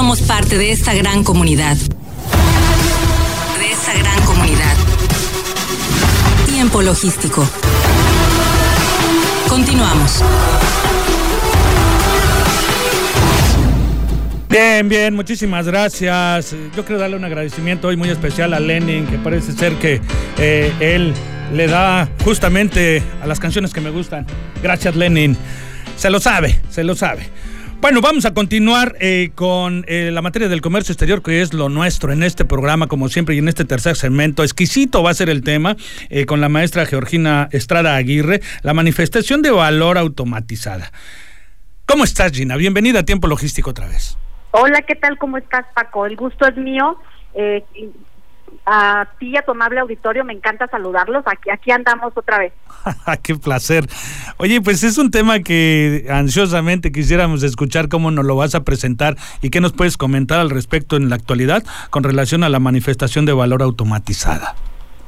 somos parte de esta gran comunidad. De esta gran comunidad. Tiempo logístico. Continuamos. Bien, bien, muchísimas gracias. Yo quiero darle un agradecimiento hoy muy especial a Lenin, que parece ser que eh, él le da justamente a las canciones que me gustan. Gracias, Lenin. Se lo sabe, se lo sabe. Bueno, vamos a continuar eh, con eh, la materia del comercio exterior, que es lo nuestro en este programa, como siempre, y en este tercer segmento. Exquisito va a ser el tema con la maestra Georgina Estrada Aguirre, la manifestación de valor automatizada. ¿Cómo estás, Gina? Bienvenida a Tiempo Logístico otra vez. Hola, ¿qué tal? ¿Cómo estás, Paco? El gusto es mío. A ti y a tu amable auditorio, me encanta saludarlos. Aquí, aquí andamos otra vez. ¡Qué placer! Oye, pues es un tema que ansiosamente quisiéramos escuchar cómo nos lo vas a presentar y qué nos puedes comentar al respecto en la actualidad con relación a la manifestación de valor automatizada.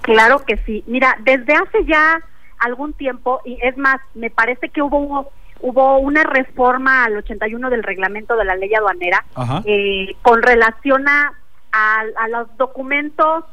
Claro que sí. Mira, desde hace ya algún tiempo, y es más, me parece que hubo hubo una reforma al 81 del reglamento de la ley aduanera eh, con relación a, a, los documentos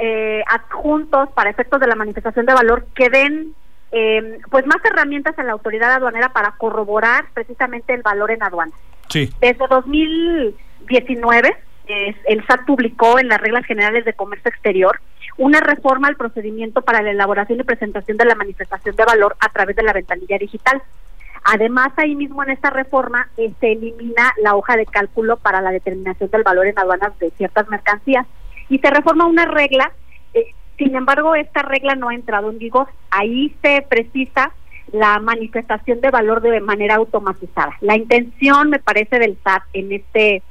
eh, adjuntos para efectos de la manifestación de valor que den eh, pues más herramientas a la autoridad aduanera para corroborar precisamente el valor en aduana. Sí. Desde 2019 el SAT publicó en las reglas generales de comercio exterior una reforma al procedimiento para la elaboración y presentación de la manifestación de valor a través de la ventanilla digital. Además, ahí mismo en esta reforma eh, se elimina la hoja de cálculo para la determinación del valor en aduanas de ciertas mercancías y se reforma una regla. Eh, sin embargo, esta regla no ha entrado en vigor. Ahí se precisa la manifestación de valor de manera automatizada. La intención, me parece, del SAT en este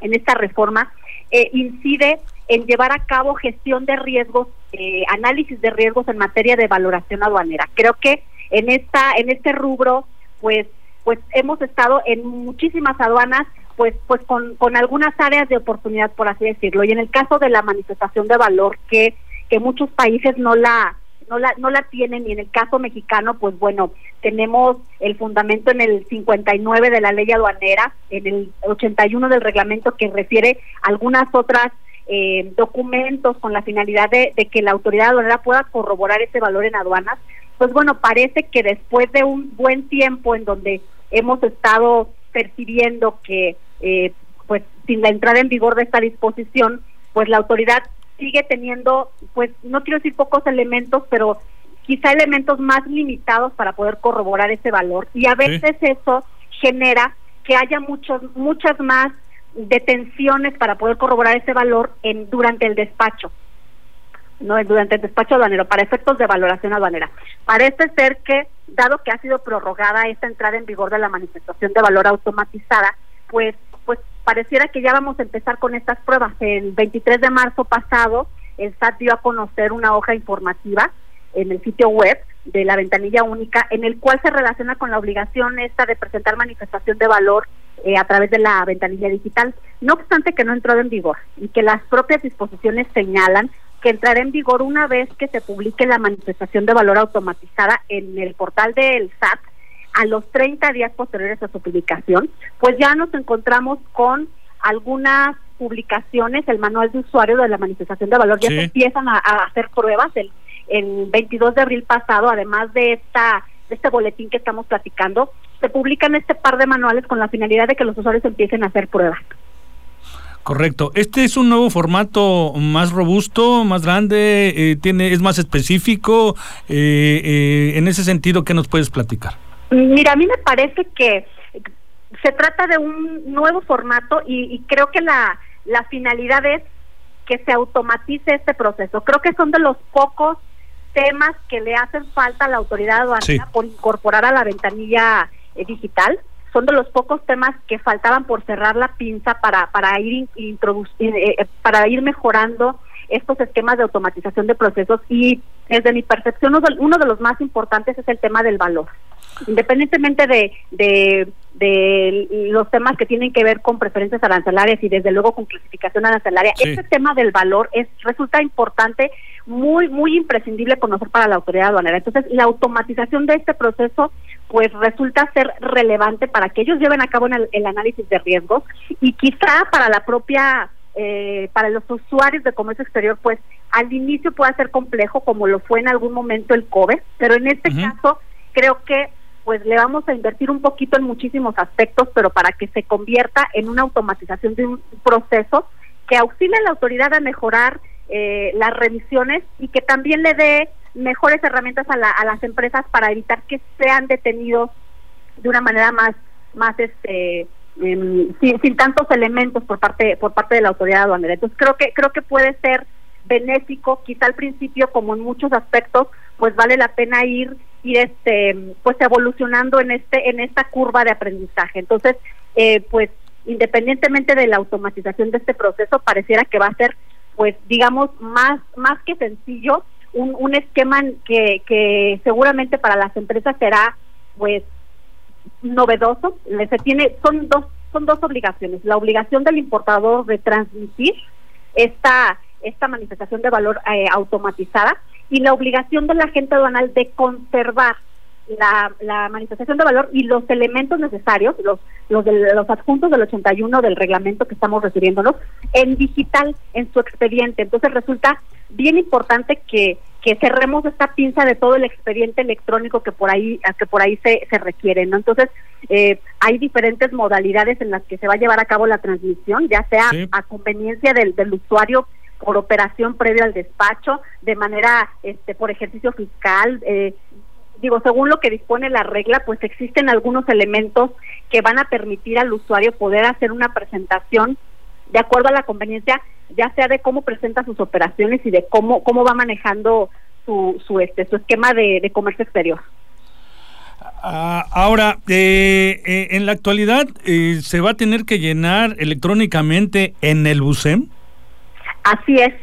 en esta reforma eh, incide en llevar a cabo gestión de riesgos, análisis de riesgos en materia de valoración aduanera. Creo que en esta en este rubro pues pues hemos estado en muchísimas aduanas pues pues con, con algunas áreas de oportunidad por así decirlo. Y en el caso de la manifestación de valor que que muchos países no la no la no la tienen y en el caso mexicano pues bueno tenemos el fundamento en el 59 de la ley aduanera en el 81 del reglamento que refiere a algunas otras eh, documentos con la finalidad de, de que la autoridad aduanera pueda corroborar ese valor en aduanas pues bueno, parece que después de un buen tiempo en donde hemos estado percibiendo que, eh, pues sin la entrada en vigor de esta disposición, pues la autoridad sigue teniendo, pues no quiero decir pocos elementos, pero quizá elementos más limitados para poder corroborar ese valor. Y a veces eso genera que haya muchos, muchas más detenciones para poder corroborar ese valor en durante el despacho no durante el despacho aduanero para efectos de valoración aduanera. Parece ser que, dado que ha sido prorrogada esta entrada en vigor de la manifestación de valor automatizada, pues, pues pareciera que ya vamos a empezar con estas pruebas. El 23 de marzo pasado, el SAT dio a conocer una hoja informativa en el sitio web de la ventanilla única, en el cual se relaciona con la obligación esta de presentar manifestación de valor eh, a través de la ventanilla digital. No obstante que no entró en vigor y que las propias disposiciones señalan que entrará en vigor una vez que se publique la manifestación de valor automatizada en el portal del SAT a los 30 días posteriores a su publicación, pues ya nos encontramos con algunas publicaciones, el manual de usuario de la manifestación de valor, ya se empiezan a, hacer pruebas el, el 22 de abril pasado, además de esta de este boletín que estamos platicando, se publican este par de manuales con la finalidad de que los usuarios empiecen a hacer pruebas. Correcto. Este es un nuevo formato más robusto, más grande, eh, tiene es más específico. Eh, eh, en ese sentido, ¿qué nos puedes platicar? Mira, a mí me parece que se trata de un nuevo formato y, creo que la, la finalidad es que se automatice este proceso. Creo que son de los pocos temas que le hacen falta a la autoridad aduanera por incorporar a la ventanilla digital son de los pocos temas que faltaban por cerrar la pinza para para ir introducir eh, eh, para ir mejorando estos esquemas de automatización de procesos. Y desde mi percepción uno de los más importantes es el tema del valor. Independientemente de, de, de los temas que tienen que ver con preferencias arancelarias y desde luego con clasificación arancelaria, este tema del valor es resulta importante, muy muy imprescindible conocer para la autoridad aduanera. Entonces, la automatización de este proceso pues resulta ser relevante para que ellos lleven a cabo el, análisis de riesgos y quizá para la propia eh, para los usuarios de comercio exterior, pues al inicio pueda ser complejo, como lo fue en algún momento el COBE, pero en este caso creo que pues le vamos a invertir un poquito en muchísimos aspectos, pero para que se convierta en una automatización de un proceso que auxilie a la autoridad a mejorar eh, las remisiones y que también le dé mejores herramientas a, a las empresas para evitar que sean detenidos de una manera más más este em, sin, sin, tantos elementos por parte por parte de la autoridad aduanera. Entonces creo que creo que puede ser benéfico quizá al principio como en muchos aspectos pues vale la pena ir ir este pues evolucionando en este en esta curva de aprendizaje. Entonces eh, pues independientemente de la automatización de este proceso pareciera que va a ser pues digamos más más que sencillo un, un esquema que, que seguramente para las empresas será pues novedoso. Se tiene son dos son dos obligaciones. La obligación del importador de transmitir esta esta manifestación de valor eh, automatizada y la obligación del agente aduanal de conservar la, la, manifestación de valor y los elementos necesarios, los, los, de, los adjuntos del 81 del reglamento que estamos refiriéndonos, en digital, en su expediente. Entonces resulta bien importante que, que cerremos esta pinza de todo el expediente electrónico que por ahí que por ahí se, se requiere no entonces eh, hay diferentes modalidades en las que se va a llevar a cabo la transmisión ya sea a conveniencia del, del usuario por operación previa al despacho, de manera este por ejercicio fiscal, eh, digo, según lo que dispone la regla, pues existen algunos elementos que van a permitir al usuario poder hacer una presentación de acuerdo a la conveniencia, ya sea de cómo presenta sus operaciones y de cómo cómo va manejando su su este su esquema de, comercio exterior. Ah, ahora, eh, eh, en la actualidad, ¿se va a tener que llenar electrónicamente en el BUSEM? Así es.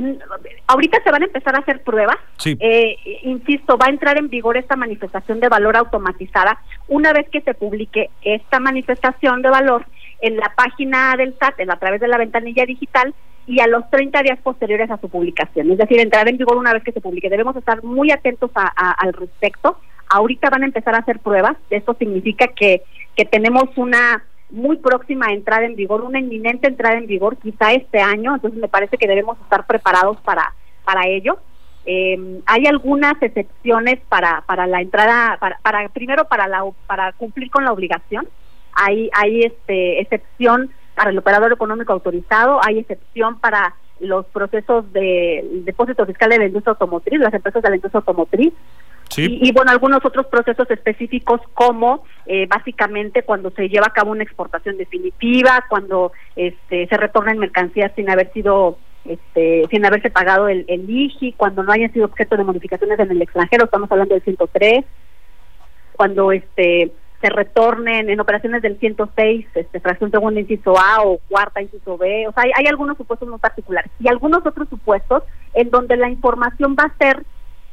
Ah, ahorita se van a empezar a hacer pruebas. Eh, insisto, va a entrar en vigor esta manifestación de valor automatizada una vez que se publique esta manifestación de valor en la página del SAT, a través de la ventanilla digital y a los 30 días posteriores a su publicación. Es decir, entrar en vigor una vez que se publique. Debemos estar muy atentos al respecto. Ahorita van a empezar a hacer pruebas. Esto significa que, que tenemos una muy próxima a entrar en vigor, una inminente entrada en vigor, quizá este año, entonces me parece que debemos estar preparados para, para ello. Eh, hay algunas excepciones para, para la entrada, para, para primero para la para cumplir con la obligación. Hay, hay este excepción para el operador económico autorizado, hay excepción para los procesos de depósito fiscal de la industria automotriz, las empresas de la industria automotriz, y, bueno, algunos otros procesos específicos como eh, básicamente cuando se lleva a cabo una exportación definitiva, cuando este, se retornan mercancías sin haber sido este, sin haberse pagado el, el IGI, cuando no hayan sido objeto de modificaciones en el extranjero, estamos hablando del 103, cuando este se retornen en operaciones del 106, este, fracción segunda inciso A o cuarta inciso B, o sea, hay, hay algunos supuestos muy particulares y algunos otros supuestos en donde la información va a ser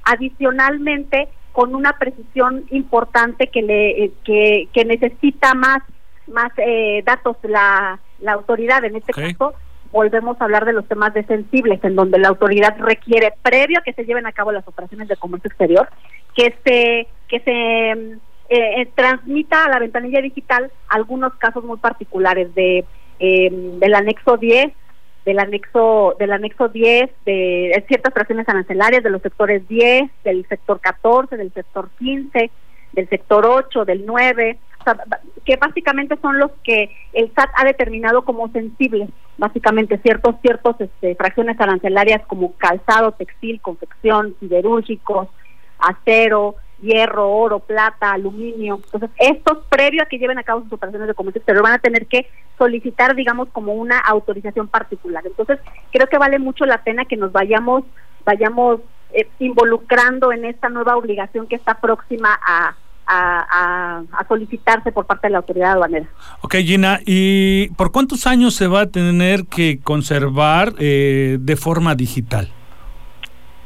adicionalmente con una precisión importante que le eh, que, que necesita más más eh, datos la, la autoridad. En este caso volvemos a hablar de los temas de sensibles en donde la autoridad requiere previo a que se lleven a cabo las operaciones de comercio exterior que se que se eh, transmita a la ventanilla digital algunos casos muy particulares de del anexo 10 del anexo del anexo 10 de, ciertas fracciones arancelarias de los sectores 10, del sector 14, del sector 15, del sector 8, del 9, que básicamente son los que el SAT ha determinado como sensibles, básicamente ciertos ciertos este, fracciones arancelarias como calzado, textil, confección, siderúrgicos, acero, hierro, oro, plata, aluminio. Entonces, estos, previo a que lleven a cabo sus operaciones de comercio exterior, van a tener que solicitar, digamos, como una autorización particular. Entonces, creo que vale mucho la pena que nos vayamos, vayamos eh, involucrando en esta nueva obligación que está próxima a, a, solicitarse por parte de la autoridad aduanera. Ok, Gina, ¿y por cuántos años se va a tener que conservar eh, de forma digital?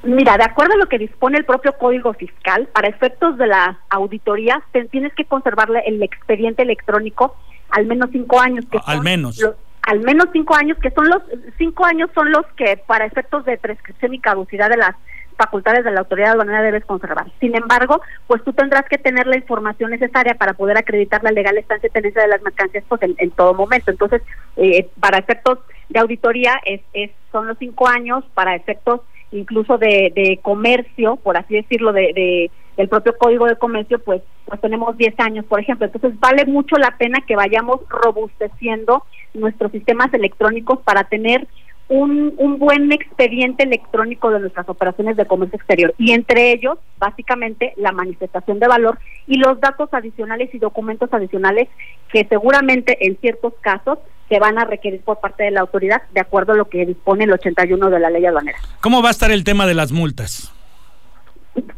Mira, de acuerdo a lo que dispone el propio Código Fiscal, para efectos de la auditoría, tienes que conservarle el expediente electrónico al menos cinco años. Que al menos. al menos cinco años, que son los cinco años son los que para efectos de prescripción y caducidad de las facultades de la autoridad aduanera debes conservar. Sin embargo, pues tú tendrás que tener la información necesaria para poder acreditar la legal estancia y tenencia de las mercancías pues en, todo momento. Entonces, eh, para efectos de auditoría es, es, son los cinco años, para efectos incluso de, de comercio, por así decirlo, de, de del propio Código de Comercio, pues, pues tenemos 10 años, por ejemplo. Entonces vale mucho la pena que vayamos robusteciendo nuestros sistemas electrónicos para tener un, un buen expediente electrónico de nuestras operaciones de comercio exterior y entre ellos, básicamente, la manifestación de valor y los datos adicionales y documentos adicionales que seguramente en ciertos casos se van a requerir por parte de la autoridad de acuerdo a lo que dispone el 81 de la ley aduanera. ¿Cómo va a estar el tema de las multas?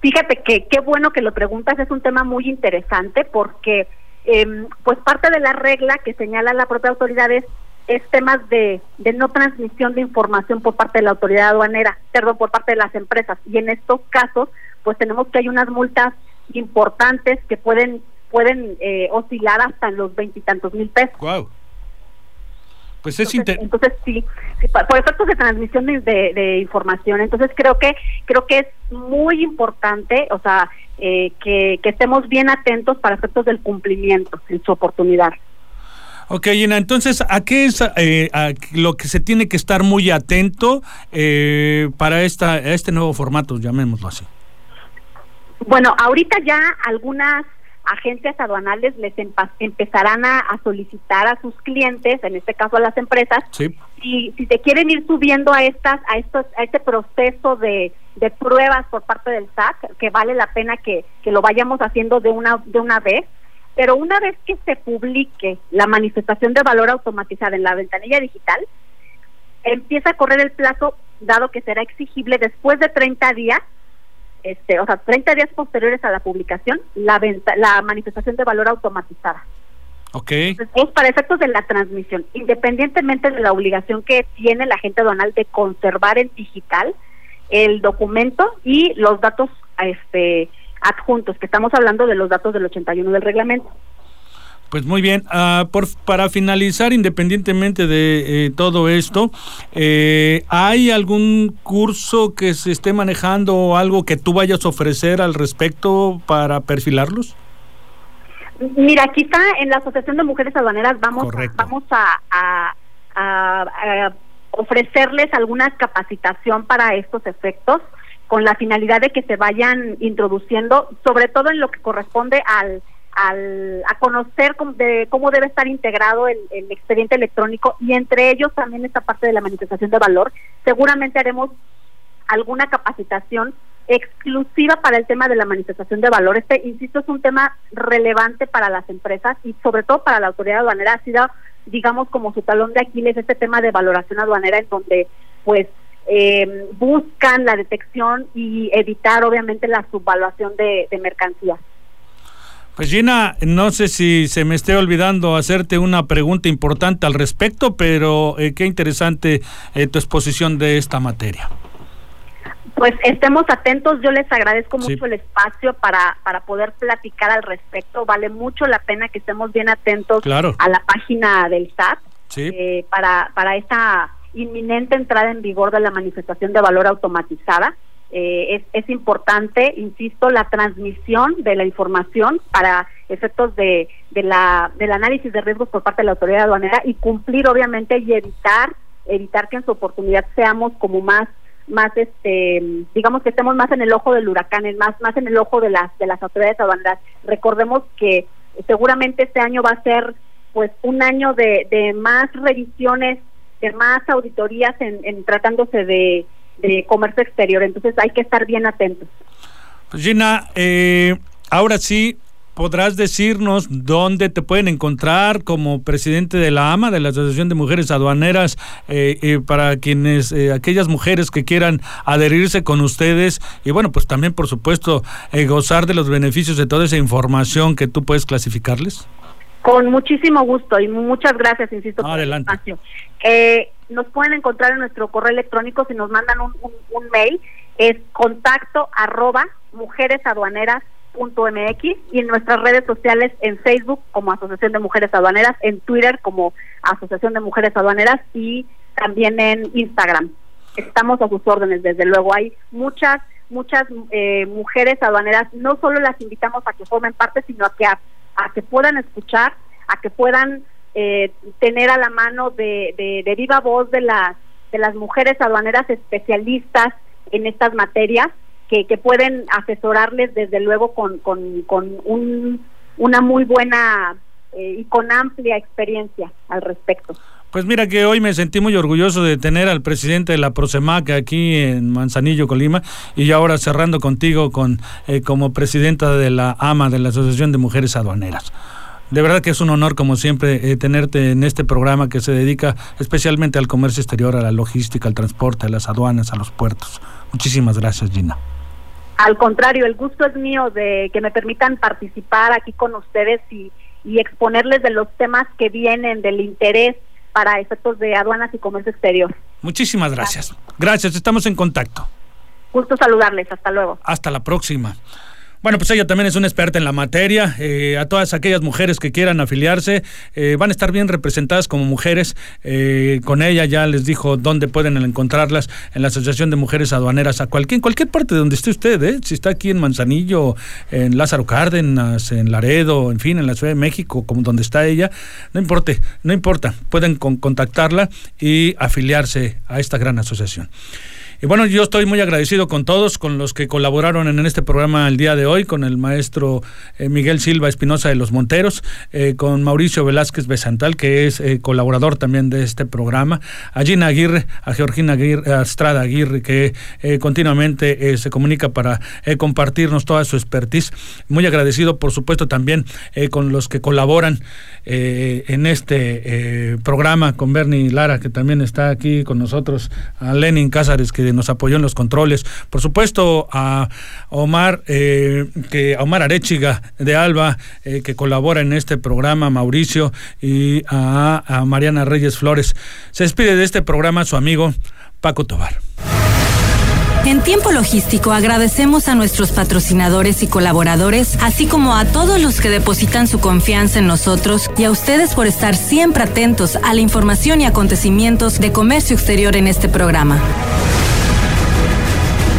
Fíjate que qué bueno que lo preguntas, es un tema muy interesante porque eh, pues parte de la regla que señala la propia autoridad es, es temas de, de no transmisión de información por parte de la autoridad aduanera, perdón, por parte de las empresas. Y en estos casos, pues tenemos que hay unas multas importantes que pueden pueden eh, oscilar hasta los veintitantos mil pesos. Wow. Pues es entonces, entonces sí, por efectos de transmisión de, de, información. Entonces creo que creo que es muy importante, o sea, eh, que, que estemos bien atentos para efectos del cumplimiento en su oportunidad. Ok, Gina, entonces, ¿a qué es eh, a lo que se tiene que estar muy atento eh, para esta, este nuevo formato, llamémoslo así? Bueno, ahorita ya algunas agencias aduanales les empezarán a, solicitar a sus clientes, en este caso a las empresas, sí. si, si se quieren ir subiendo a estas a estos a este proceso de, de pruebas por parte del SAT, que vale la pena que, que lo vayamos haciendo de una de una vez, pero una vez que se publique la manifestación de valor automatizada en la ventanilla digital, empieza a correr el plazo dado que será exigible después de 30 días este, o sea, 30 días posteriores a la publicación, la, venta, la manifestación de valor automatizada. Ok. es para efectos de la transmisión, independientemente de la obligación que tiene la agente aduanal de conservar en digital el documento y los datos este adjuntos, que estamos hablando de los datos del 81 del reglamento. Pues muy bien, uh, por, para finalizar, independientemente de eh, todo esto, eh, ¿hay algún curso que se esté manejando o algo que tú vayas a ofrecer al respecto para perfilarlos? Mira, quizá en la Asociación de Mujeres Aduaneras vamos, vamos a, a, ofrecerles alguna capacitación para estos efectos con la finalidad de que se vayan introduciendo, sobre todo en lo que corresponde al al, a conocer cómo, de, cómo debe estar integrado el, expediente electrónico y entre ellos también esta parte de la manifestación de valor. Seguramente haremos alguna capacitación exclusiva para el tema de la manifestación de valor. Este, insisto, es un tema relevante para las empresas y sobre todo para la autoridad aduanera. Ha sido, digamos, como su talón de Aquiles este tema de valoración aduanera en donde, pues, eh, buscan la detección y evitar, obviamente, la subvaluación de mercancías. Pues Gina, no sé si se me esté olvidando hacerte una pregunta importante al respecto, pero eh, qué interesante eh, tu exposición de esta materia. Pues estemos atentos, yo les agradezco mucho el espacio para, para poder platicar al respecto, vale mucho la pena que estemos bien atentos a la página del SAT eh, para, para esta inminente entrada en vigor de la manifestación de valor automatizada. Eh, es, es, importante, insisto, la transmisión de la información para efectos de, de la, del análisis de riesgos por parte de la autoridad aduanera y cumplir, obviamente, y evitar evitar que en su oportunidad seamos como más más este digamos que estemos más en el ojo del huracán más más en el ojo de las de las autoridades aduaneras. Recordemos que seguramente este año va a ser pues un año de, de más revisiones de más auditorías en, en tratándose de de comercio exterior. Entonces hay que estar bien atentos. Gina, eh, ahora sí, ¿podrás decirnos dónde te pueden encontrar como presidente de la AMA, de la Asociación de Mujeres Aduaneras, eh, eh, para quienes, aquellas mujeres que quieran adherirse con ustedes y bueno, pues también por supuesto gozar de los beneficios de toda esa información que tú puedes clasificarles? Con muchísimo gusto y muchas gracias, insisto, Adelante. por el espacio. Eh, nos pueden encontrar en nuestro correo electrónico si nos mandan un, un, mail, es contacto arroba mujeresaduaneras.mx y en nuestras redes sociales en Facebook como Asociación de Mujeres Aduaneras, en Twitter como Asociación de Mujeres Aduaneras y también en Instagram. Estamos a sus órdenes, desde luego. Hay muchas muchas eh, mujeres aduaneras, no solo las invitamos a que formen parte, sino a que, a, que puedan escuchar, a que puedan eh, tener a la mano de, de, viva voz de las, de las mujeres aduaneras especialistas en estas materias, que, que pueden asesorarles desde luego con, con, con un, una muy buena eh, y con amplia experiencia al respecto. Pues mira que hoy me sentí muy orgulloso de tener al presidente de la Prosemac aquí en Manzanillo, Colima, y ahora cerrando contigo con eh, como presidenta de la AMA, de la Asociación de Mujeres Aduaneras. De verdad que es un honor, como siempre, eh, tenerte en este programa que se dedica especialmente al comercio exterior, a la logística, al transporte, a las aduanas, a los puertos. Muchísimas gracias, Gina. Al contrario, el gusto es mío de que me permitan participar aquí con ustedes y, y exponerles de los temas que vienen, del interés para efectos de aduanas y comercio exterior. Muchísimas gracias. Gracias, estamos en contacto. Gusto saludarles, hasta luego. Hasta la próxima. Bueno, pues ella también es una experta en la materia. Eh, a todas aquellas mujeres que quieran afiliarse, eh, van a estar bien representadas como mujeres. Eh, con ella ya les dijo dónde pueden encontrarlas en la Asociación de Mujeres Aduaneras, a cualquier, cualquier parte de donde esté usted, si está aquí en Manzanillo, en Lázaro Cárdenas, en Laredo, en fin, en la Ciudad de México, como donde está ella, no importa, no importa, pueden contactarla y afiliarse a esta gran asociación. Y bueno, yo estoy muy agradecido con todos, con los que colaboraron en este programa el día de hoy, con el maestro eh, Miguel Silva Espinosa de los Monteros, eh, con Mauricio Velázquez Besantal, que es eh, colaborador también de este programa, a Gina Aguirre, a Georgina Aguirre, a Estrada Aguirre, que continuamente se comunica para compartirnos toda su expertise. Muy agradecido, por supuesto, también con los que colaboran en este programa, con Bernie Lara, que también está aquí con nosotros, a Lenin Cázares, que nos apoyó en los controles. Por supuesto, a Omar, eh, que Omar Arechiga de Alba, eh, que colabora en este programa, Mauricio, y a, a Mariana Reyes Flores. Se despide de este programa su amigo Paco Tobar. En tiempo logístico agradecemos a nuestros patrocinadores y colaboradores, así como a todos los que depositan su confianza en nosotros y a ustedes por estar siempre atentos a la información y acontecimientos de comercio exterior en este programa.